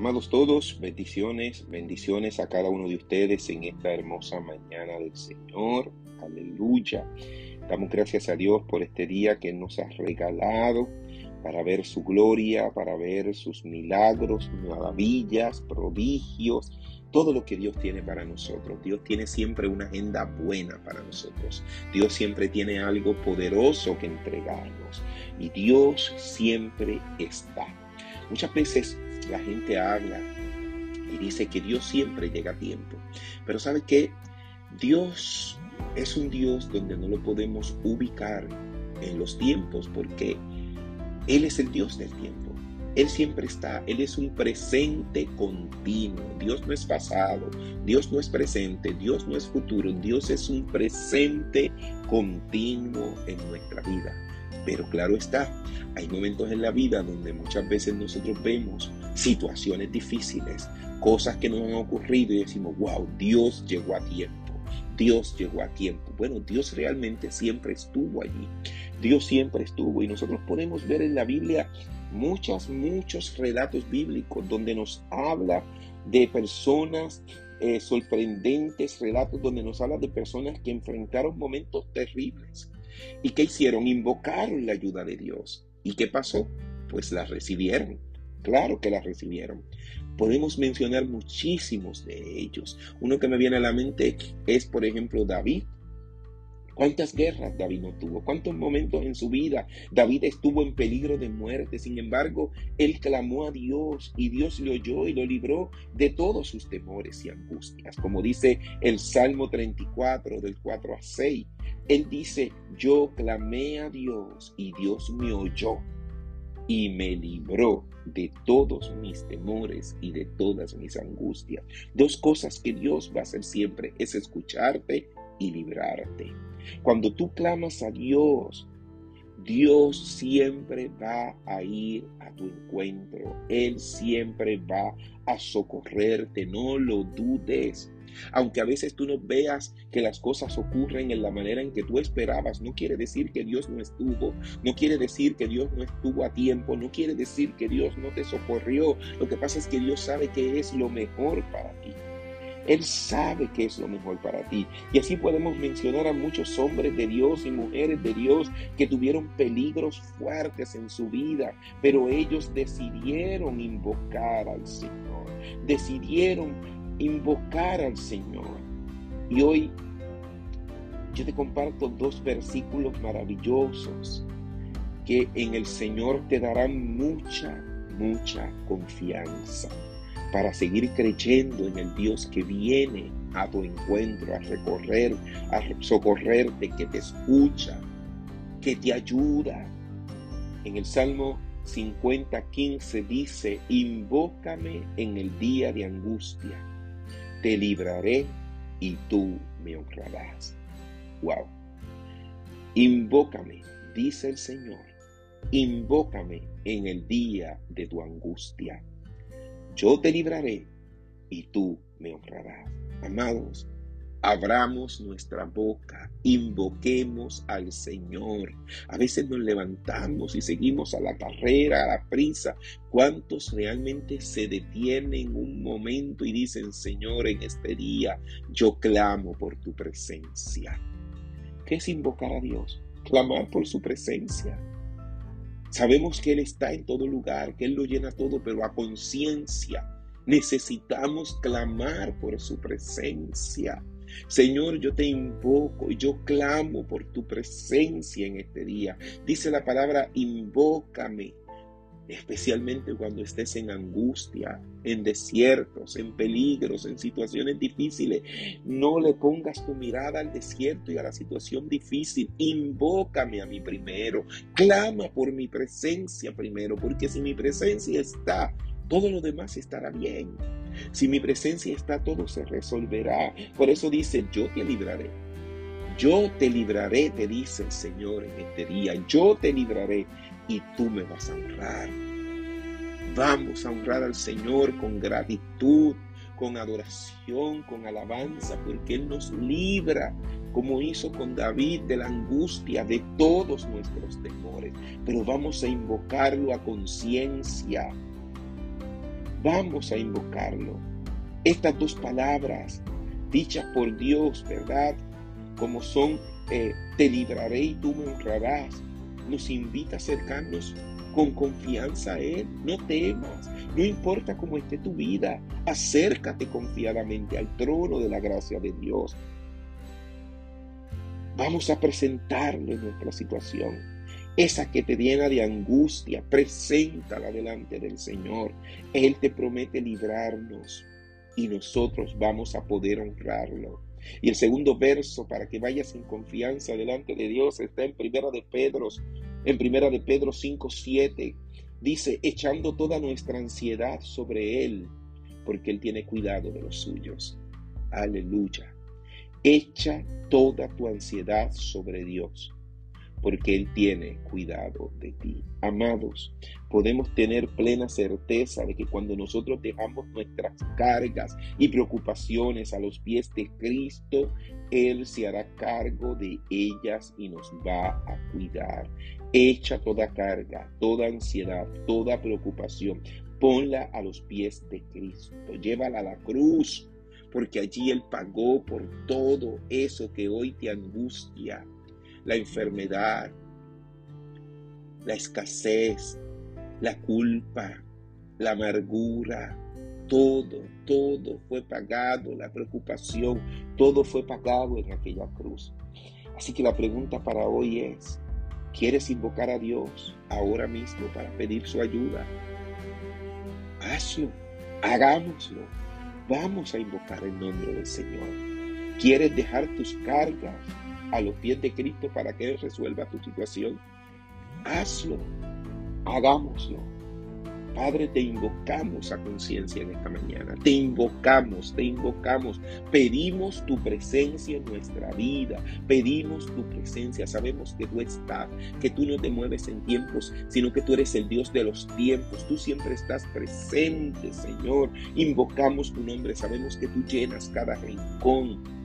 Amados todos, bendiciones, bendiciones a cada uno de ustedes en esta hermosa mañana del Señor. Aleluya. Damos gracias a Dios por este día que nos ha regalado para ver su gloria, para ver sus milagros, maravillas, prodigios, todo lo que Dios tiene para nosotros. Dios tiene siempre una agenda buena para nosotros. Dios siempre tiene algo poderoso que entregarnos. Y Dios siempre está. Muchas veces la gente habla y dice que Dios siempre llega a tiempo. Pero ¿sabe qué? Dios es un Dios donde no lo podemos ubicar en los tiempos porque Él es el Dios del tiempo. Él siempre está, Él es un presente continuo. Dios no es pasado, Dios no es presente, Dios no es futuro, Dios es un presente continuo en nuestra vida. Pero claro está, hay momentos en la vida donde muchas veces nosotros vemos situaciones difíciles, cosas que nos han ocurrido y decimos, wow, Dios llegó a tiempo. Dios llegó a tiempo. Bueno, Dios realmente siempre estuvo allí. Dios siempre estuvo y nosotros podemos ver en la Biblia muchos, muchos relatos bíblicos donde nos habla de personas eh, sorprendentes, relatos donde nos habla de personas que enfrentaron momentos terribles ¿Y qué hicieron? Invocaron la ayuda de Dios. ¿Y qué pasó? Pues la recibieron. Claro que la recibieron. Podemos mencionar muchísimos de ellos. Uno que me viene a la mente es, por ejemplo, David. ¿Cuántas guerras David no tuvo? ¿Cuántos momentos en su vida David estuvo en peligro de muerte? Sin embargo, él clamó a Dios y Dios le oyó y lo libró de todos sus temores y angustias. Como dice el Salmo 34 del 4 a 6. Él dice, yo clamé a Dios y Dios me oyó y me libró de todos mis temores y de todas mis angustias. Dos cosas que Dios va a hacer siempre es escucharte y librarte. Cuando tú clamas a Dios, Dios siempre va a ir a tu encuentro. Él siempre va a socorrerte. No lo dudes. Aunque a veces tú no veas que las cosas ocurren en la manera en que tú esperabas, no quiere decir que Dios no estuvo, no quiere decir que Dios no estuvo a tiempo, no quiere decir que Dios no te socorrió. Lo que pasa es que Dios sabe que es lo mejor para ti. Él sabe que es lo mejor para ti. Y así podemos mencionar a muchos hombres de Dios y mujeres de Dios que tuvieron peligros fuertes en su vida, pero ellos decidieron invocar al Señor. Decidieron invocar al Señor. Y hoy yo te comparto dos versículos maravillosos que en el Señor te darán mucha, mucha confianza para seguir creyendo en el Dios que viene a tu encuentro, a recorrer, a socorrerte, que te escucha, que te ayuda. En el Salmo 50, 15 dice, invócame en el día de angustia te libraré y tú me honrarás. Wow. Invócame, dice el Señor, invócame en el día de tu angustia. Yo te libraré y tú me honrarás. Amados, abramos nuestra boca, invoquemos al Señor. A veces nos levantamos y seguimos a la carrera, a la prisa. ¿Cuántos realmente se detienen un momento y dicen, Señor, en este día yo clamo por tu presencia? ¿Qué es invocar a Dios? Clamar por su presencia. Sabemos que Él está en todo lugar, que Él lo llena todo, pero a conciencia necesitamos clamar por su presencia. Señor, yo te invoco y yo clamo por tu presencia en este día. Dice la palabra, invócame, especialmente cuando estés en angustia, en desiertos, en peligros, en situaciones difíciles. No le pongas tu mirada al desierto y a la situación difícil. Invócame a mí primero. Clama por mi presencia primero, porque si mi presencia está, todo lo demás estará bien. Si mi presencia está, todo se resolverá. Por eso dice, yo te libraré. Yo te libraré, te dice el Señor en este día. Yo te libraré y tú me vas a honrar. Vamos a honrar al Señor con gratitud, con adoración, con alabanza, porque Él nos libra, como hizo con David, de la angustia, de todos nuestros temores. Pero vamos a invocarlo a conciencia Vamos a invocarlo. Estas dos palabras dichas por Dios, ¿verdad? Como son, eh, te libraré y tú me honrarás. Nos invita a acercarnos con confianza a Él. No temas, no importa cómo esté tu vida, acércate confiadamente al trono de la gracia de Dios. Vamos a presentarle nuestra situación. Esa que te llena de angustia, preséntala delante del Señor. Él te promete librarnos y nosotros vamos a poder honrarlo. Y el segundo verso, para que vayas en confianza delante de Dios, está en Primera de Pedro, en Primera de Pedro 5, 7. Dice, echando toda nuestra ansiedad sobre Él, porque Él tiene cuidado de los suyos. Aleluya. Echa toda tu ansiedad sobre Dios, porque Él tiene cuidado de ti. Amados, podemos tener plena certeza de que cuando nosotros dejamos nuestras cargas y preocupaciones a los pies de Cristo, Él se hará cargo de ellas y nos va a cuidar. Echa toda carga, toda ansiedad, toda preocupación, ponla a los pies de Cristo, llévala a la cruz porque allí Él pagó por todo eso que hoy te angustia, la enfermedad, la escasez, la culpa, la amargura, todo, todo fue pagado, la preocupación, todo fue pagado en aquella cruz. Así que la pregunta para hoy es, ¿quieres invocar a Dios ahora mismo para pedir su ayuda? Hazlo, hagámoslo. Vamos a invocar el nombre del Señor. ¿Quieres dejar tus cargas a los pies de Cristo para que Él resuelva tu situación? Hazlo. Hagámoslo. Padre, te invocamos a conciencia en esta mañana. Te invocamos, te invocamos. Pedimos tu presencia en nuestra vida. Pedimos tu presencia. Sabemos que tú estás, que tú no te mueves en tiempos, sino que tú eres el Dios de los tiempos. Tú siempre estás presente, Señor. Invocamos tu nombre. Sabemos que tú llenas cada rincón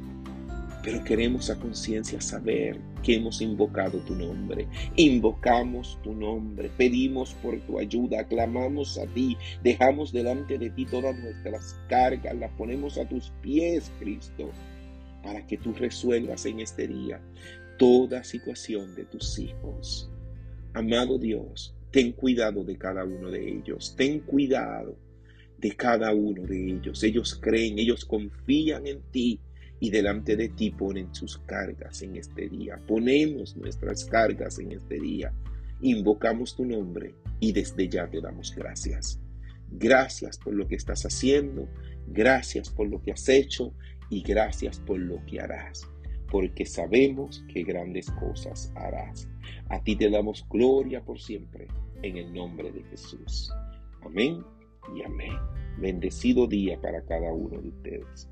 pero queremos a conciencia saber que hemos invocado tu nombre. Invocamos tu nombre, pedimos por tu ayuda, clamamos a ti, dejamos delante de ti todas nuestras cargas, las ponemos a tus pies, Cristo, para que tú resuelvas en este día toda situación de tus hijos. Amado Dios, ten cuidado de cada uno de ellos, ten cuidado de cada uno de ellos. Ellos creen, ellos confían en ti y delante de ti ponen sus cargas en este día. Ponemos nuestras cargas en este día. Invocamos tu nombre y desde ya te damos gracias. Gracias por lo que estás haciendo, gracias por lo que has hecho y gracias por lo que harás, porque sabemos que grandes cosas harás. A ti te damos gloria por siempre, en el nombre de Jesús. Amén y amén. Bendecido día para cada uno de ustedes.